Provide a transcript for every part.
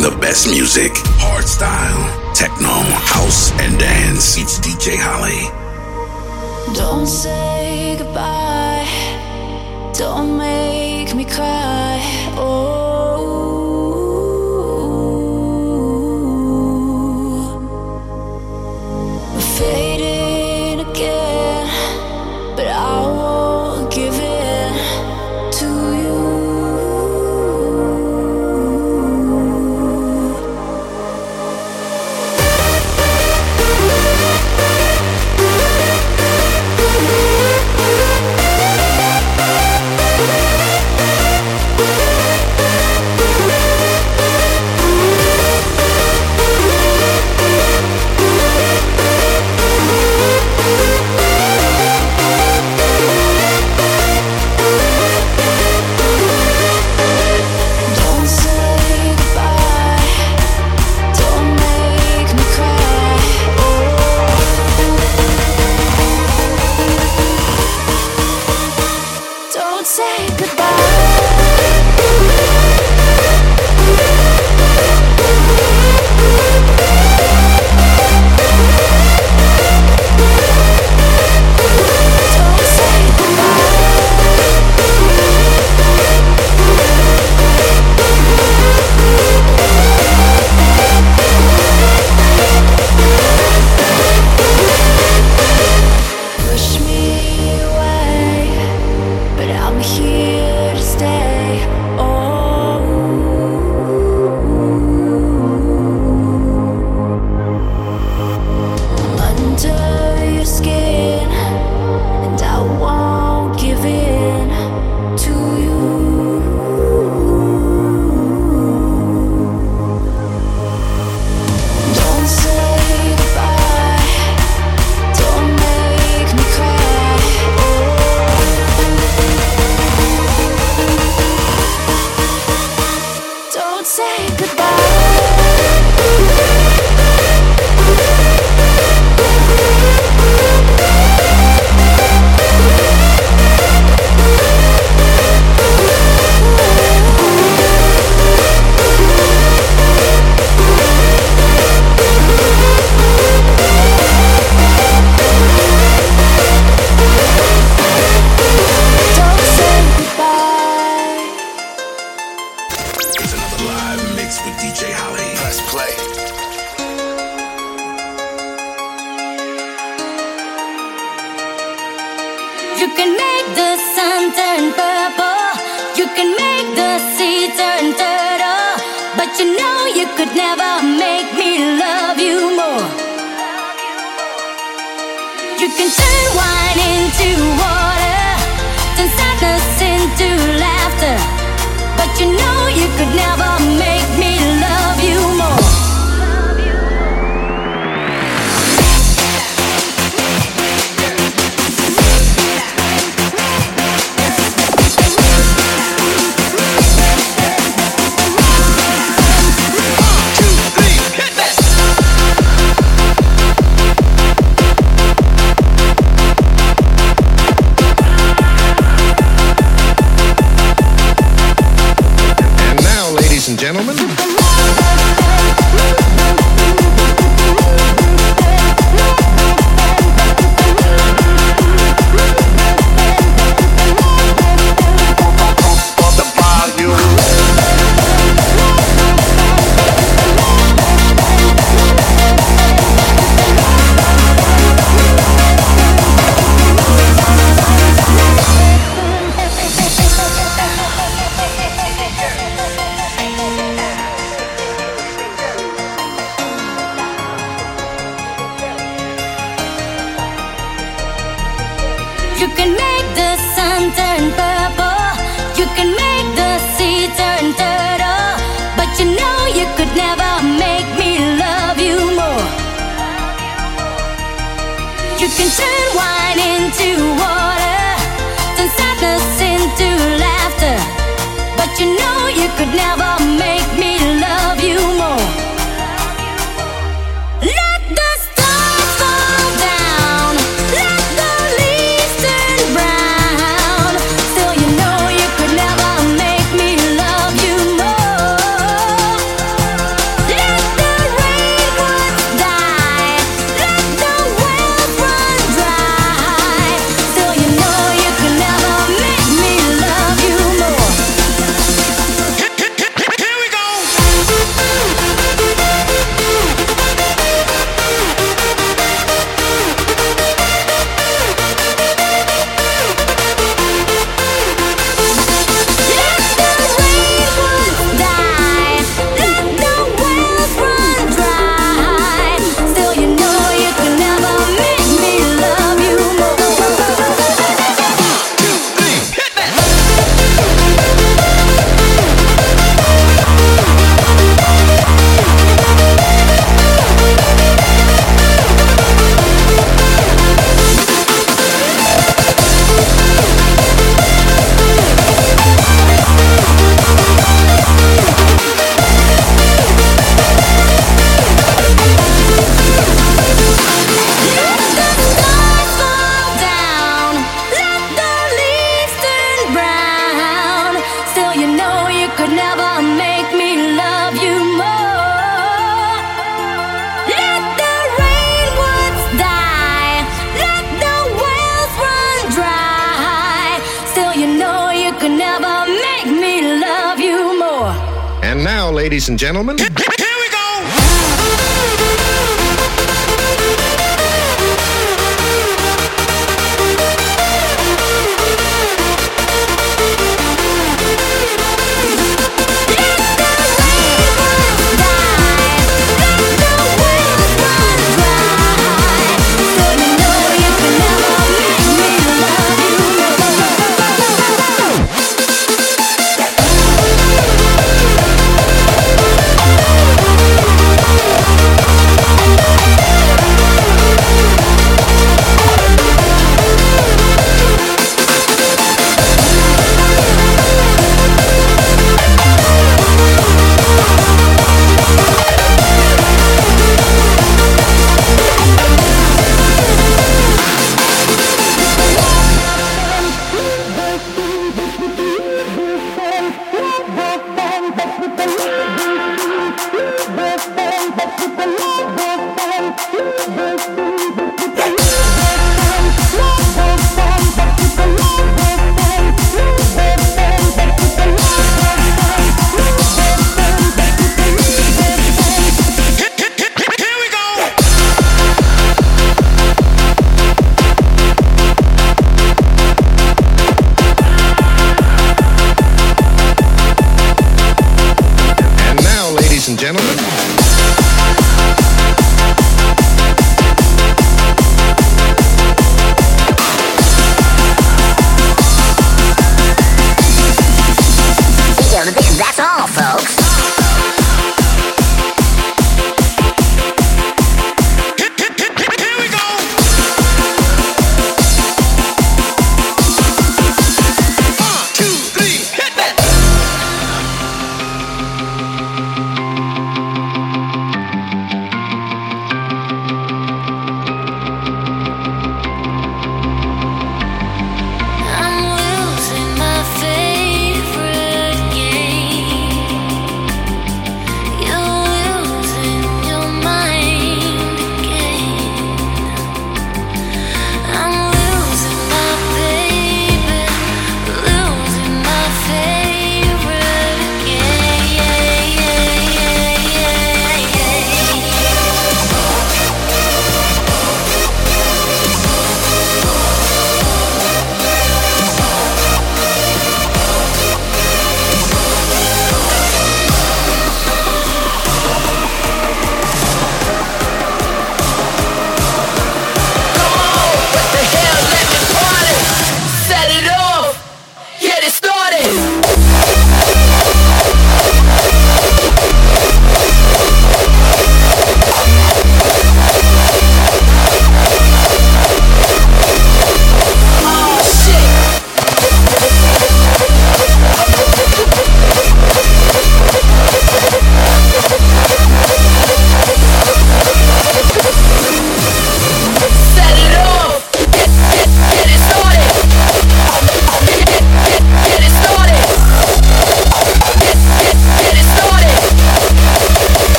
The best music, hard style, techno, house, and dance. It's DJ Holly. Don't say goodbye. Don't make me cry. Oh.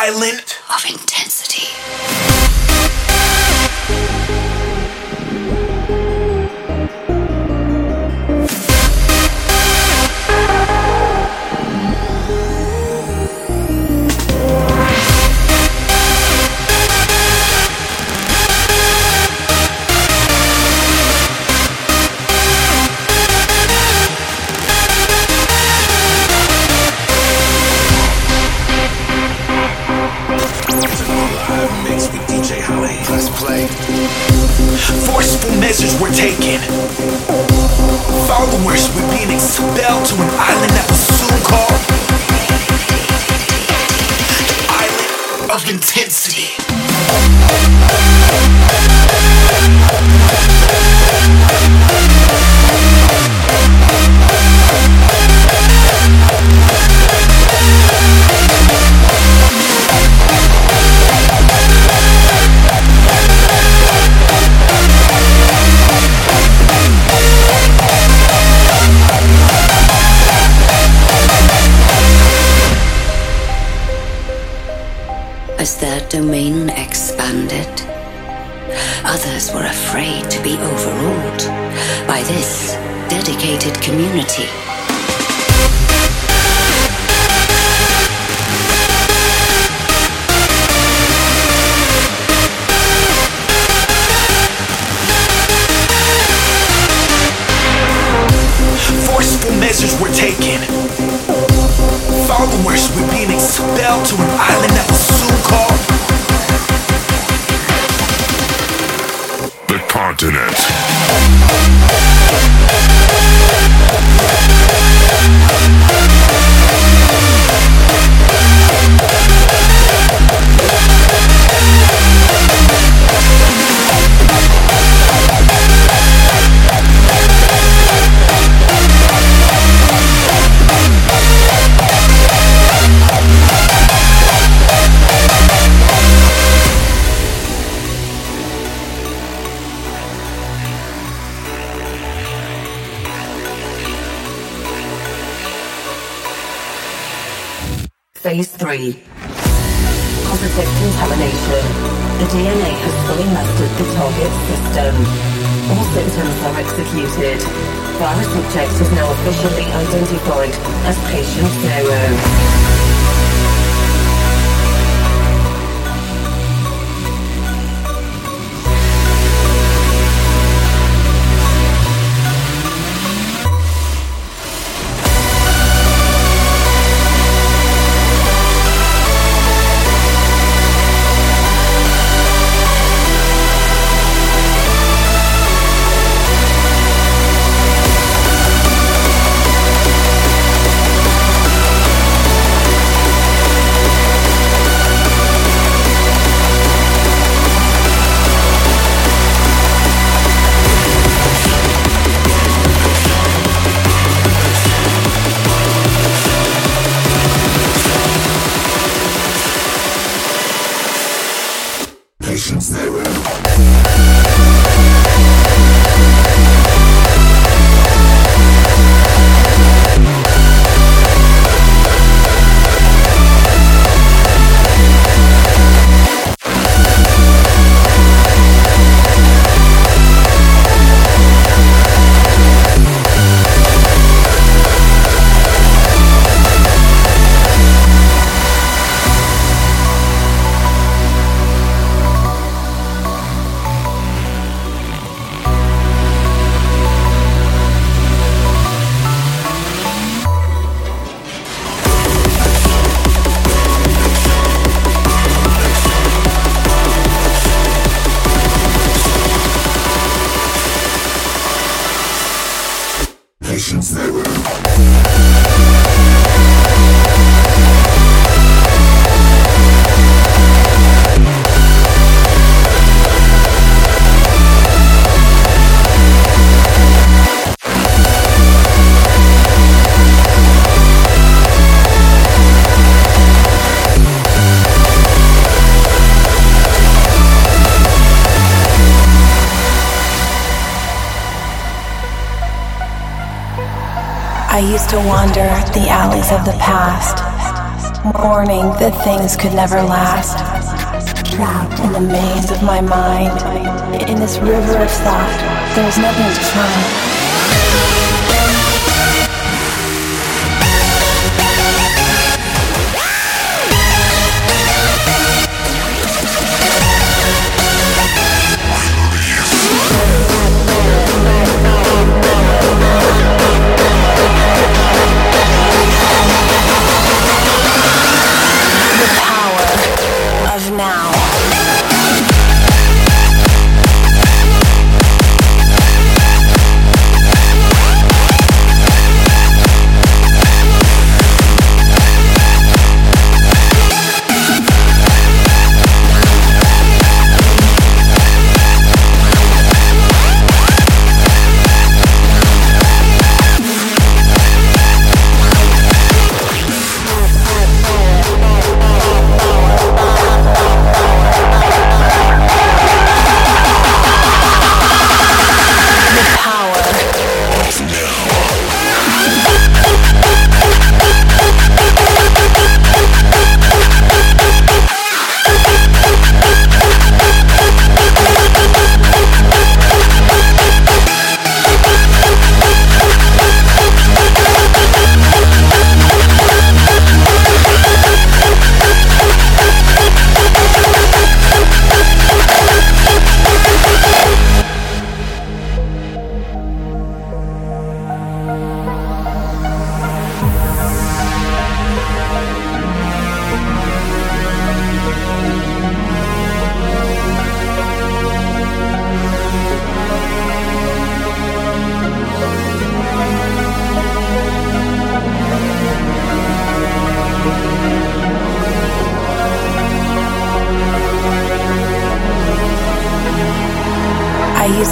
island of intensity. taken. Followers were being expelled to an island that was soon called the Island of Intensity. reality. Forceful measures were taken. Followers were being expelled to an island that was soon called the continent. executed. Virus subject is now officially identified as patient zero. Wander the alleys of the past, mourning that things could never last. Trapped in the maze of my mind, in this river of thought, there is nothing to find.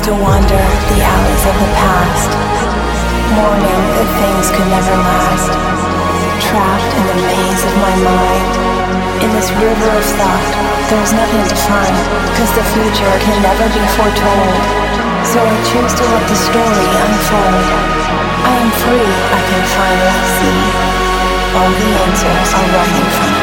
To wander the alleys of the past, mourning that things could never last. Trapped in the maze of my mind, in this river of thought, there is nothing to find, cause the future can never be foretold. So I choose to let the story unfold. I am free, I can finally see. All the answers are right in front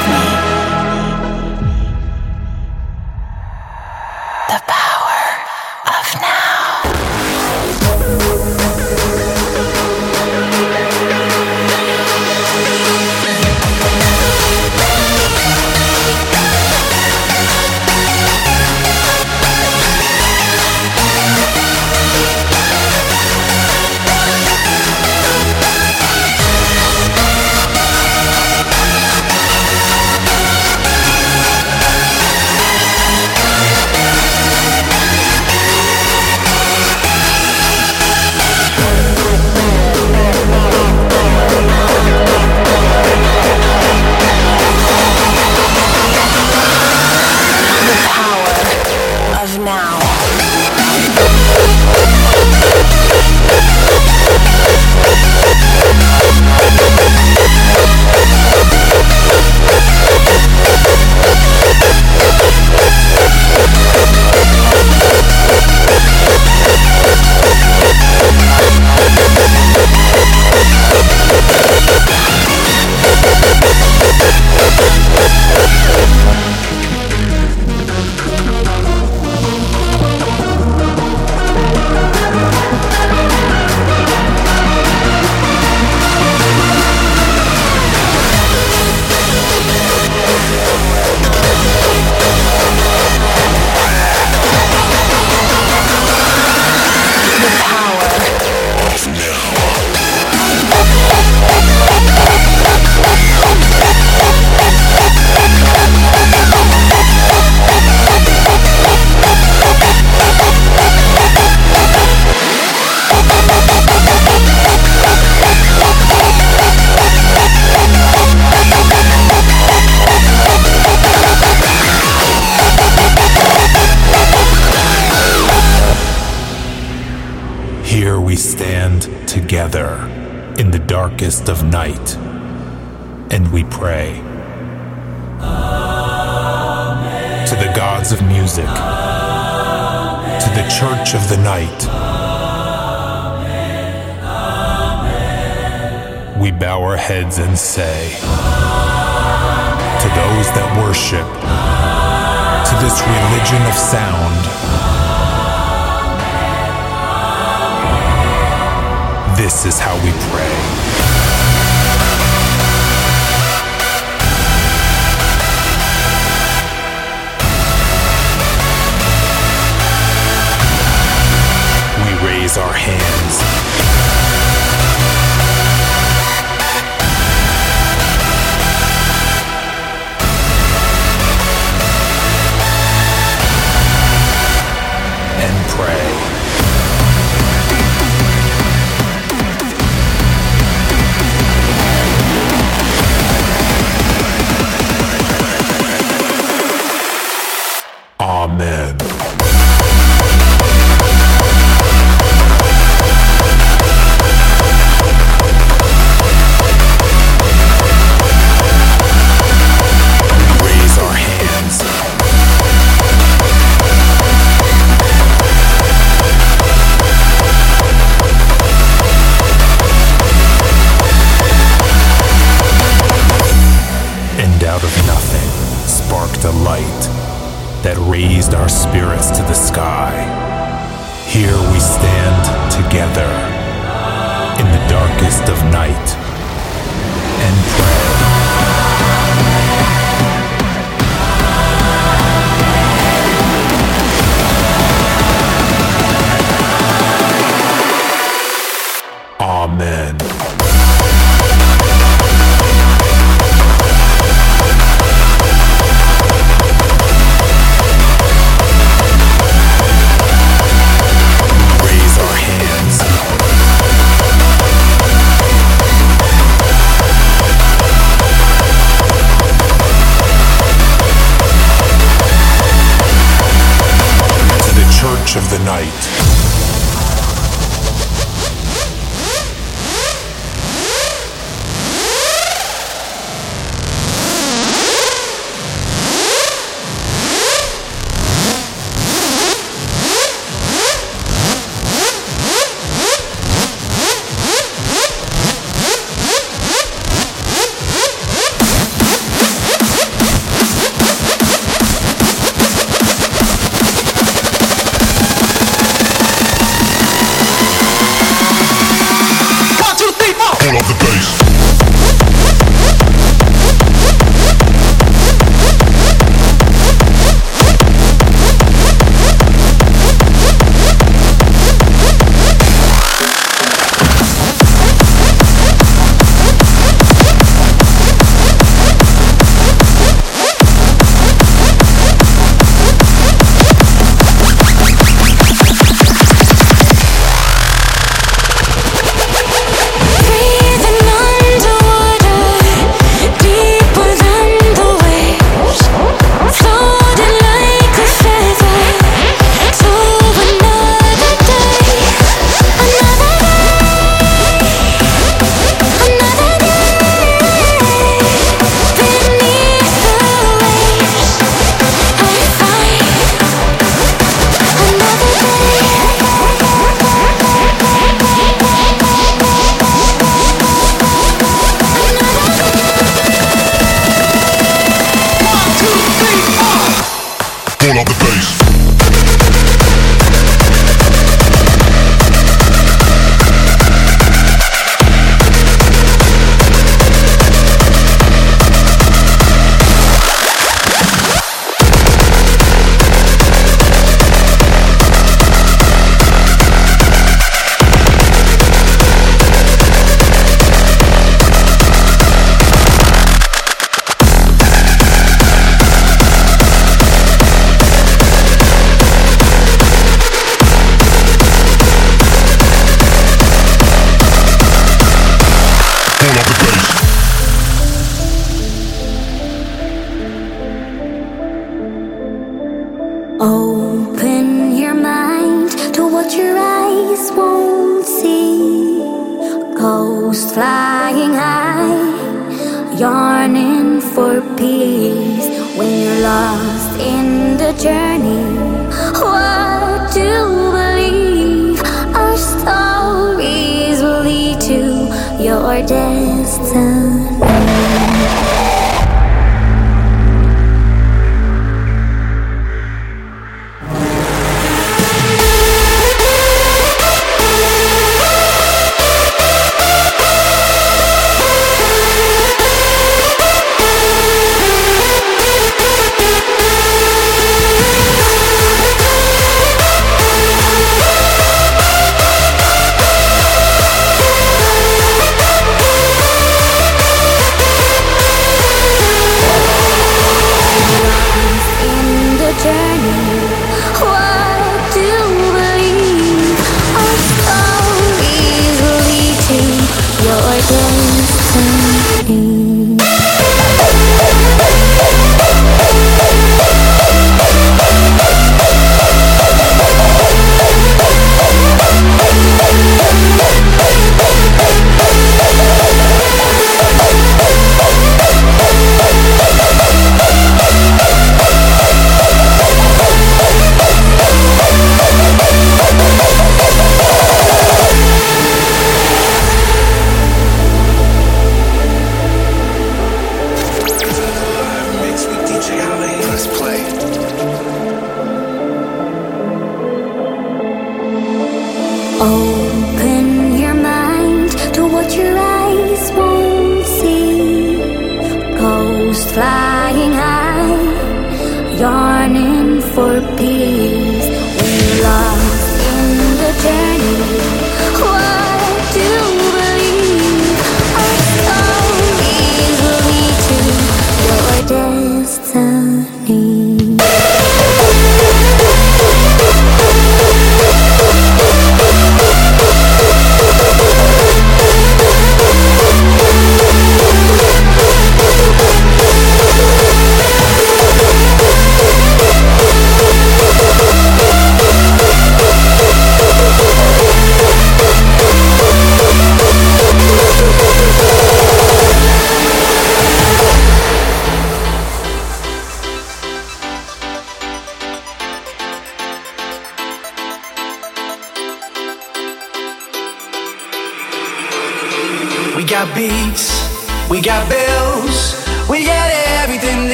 of the night.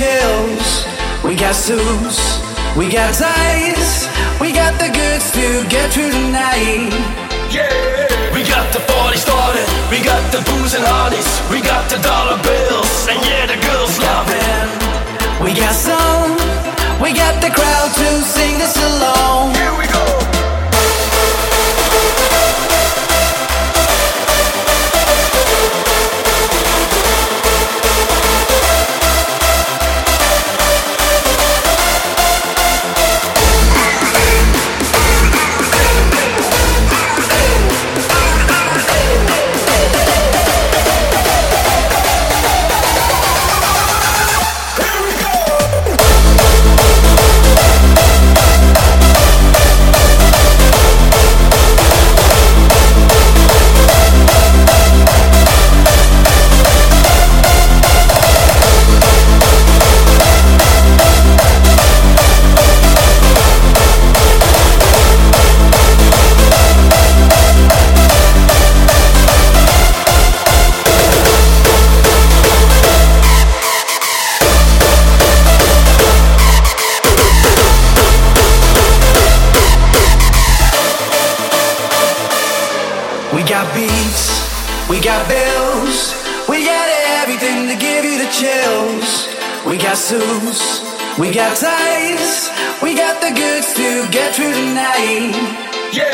Chills. We got suits, we got ties, we got the goods to get through the night. Yeah, we got the party started, we got the booze and honey's, we got the dollar bills, and yeah, the girls love it. We got some, we got the crowd to sing this along. Here we go. We got bills, we got everything to give you the chills. We got suits, we got ties, we got the goods to get through the night. Yeah,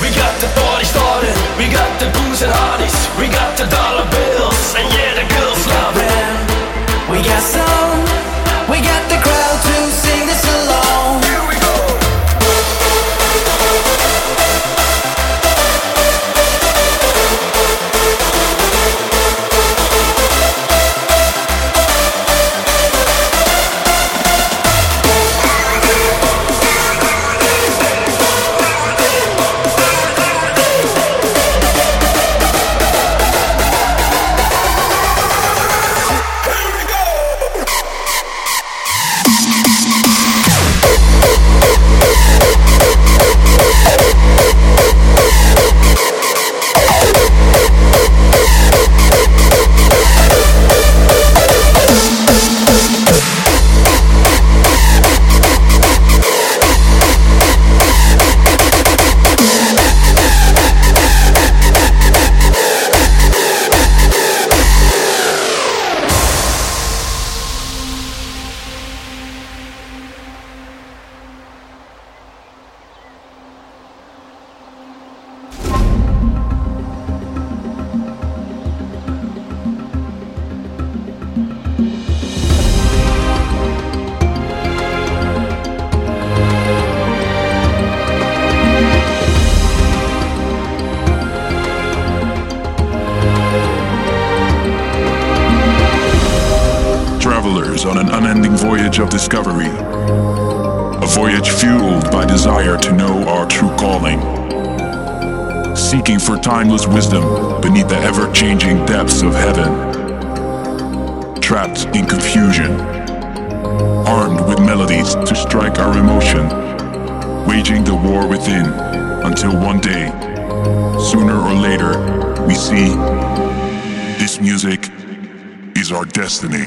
we got the party started, we got the booze and honey's, we got the dollar bills, and yeah, the girls love it. We got some, we got the crowd to sing this along. On an unending voyage of discovery. A voyage fueled by desire to know our true calling. Seeking for timeless wisdom beneath the ever changing depths of heaven. Trapped in confusion. Armed with melodies to strike our emotion. Waging the war within until one day, sooner or later, we see this music is our destiny.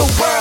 the world.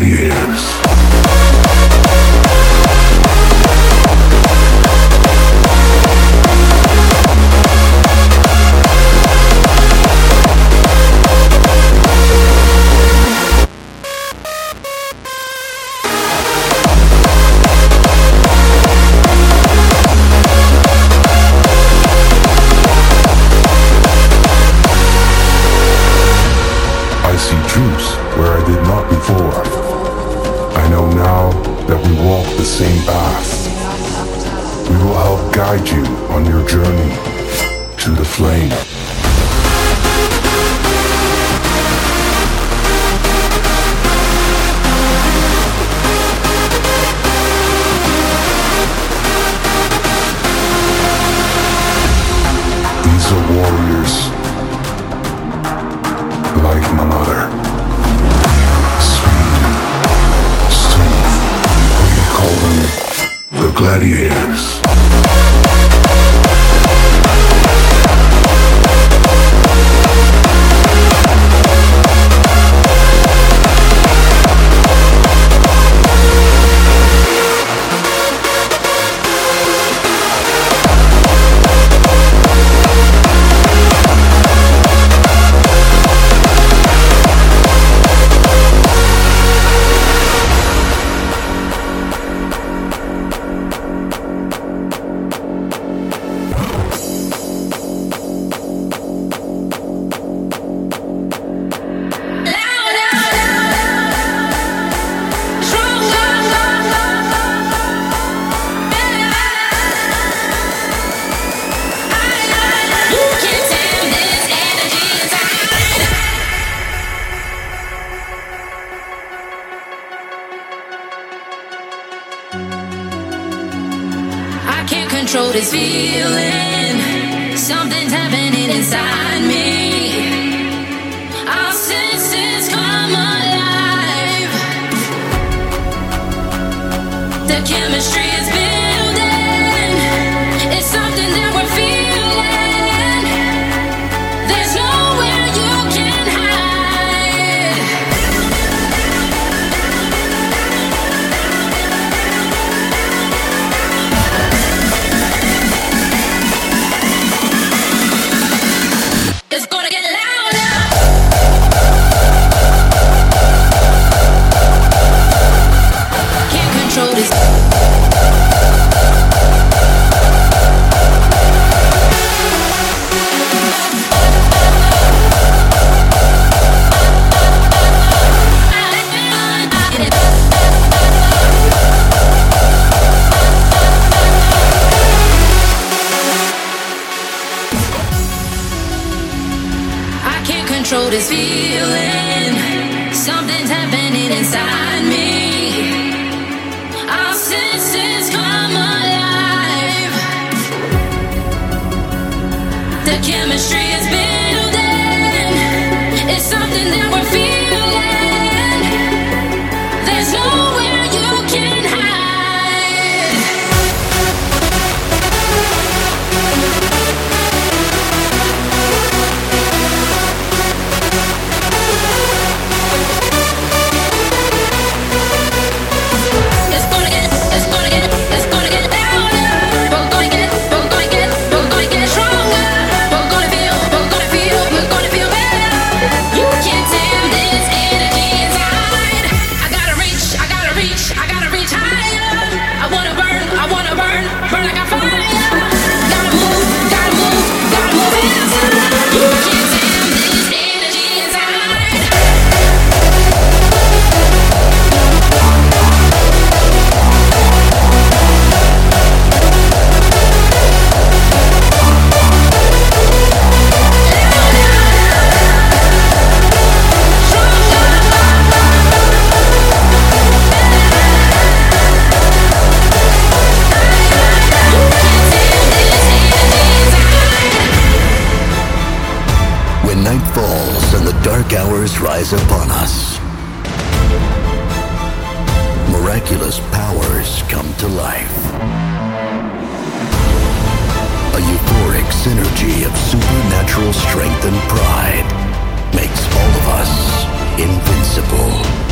Years. this euphoric synergy of supernatural strength and pride makes all of us invincible.